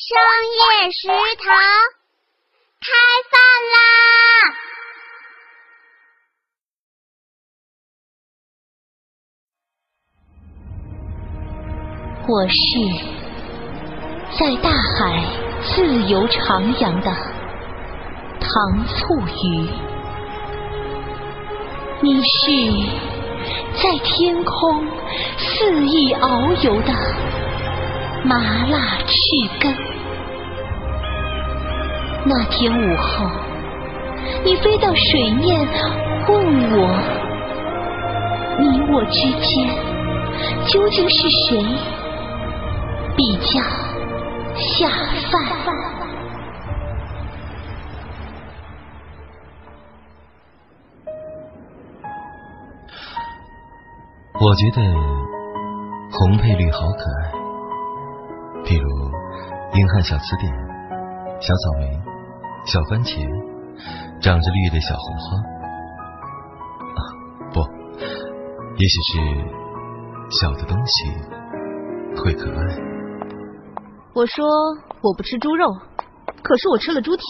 商业食堂开饭啦！我是在大海自由徜徉的糖醋鱼，你是在天空肆意遨游的麻辣翅根。那天午后，你飞到水面问我，你我之间究竟是谁？比较下饭。我觉得红配绿好可爱，英汉小词典、小草莓、小番茄、长着绿的小红花。啊，不，也许是小的东西会可爱。我说我不吃猪肉，可是我吃了猪蹄。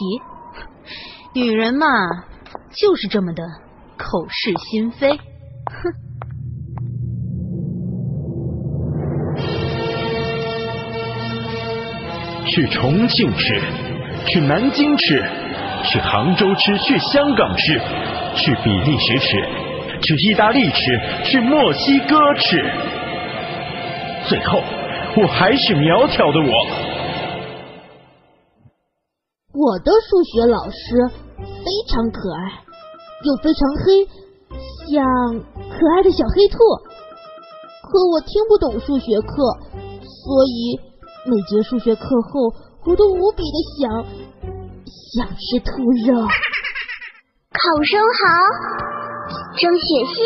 女人嘛，就是这么的口是心非。哼！去重庆吃，去南京吃，去杭州吃，去香港吃，去比利时吃，去意大利吃，去墨西哥吃，最后。我还是苗条的我。我的数学老师非常可爱，又非常黑，像可爱的小黑兔。可我听不懂数学课，所以每节数学课后，我都无比的想想吃兔肉。烤生蚝，蒸雪蟹，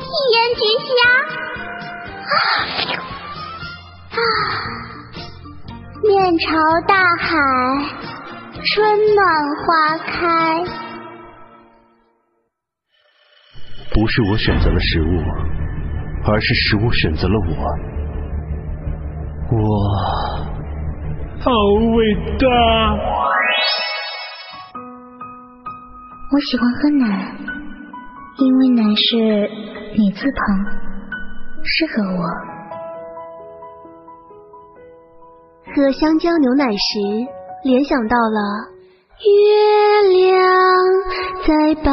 一言绝虾。啊！啊！面朝大海，春暖花开。不是我选择了食物，而是食物选择了我。我好伟大！我喜欢喝奶，因为奶是女字旁，适合我。喝香蕉牛奶时，联想到了月亮在白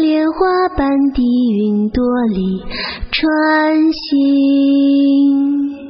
莲花般的云朵里穿行。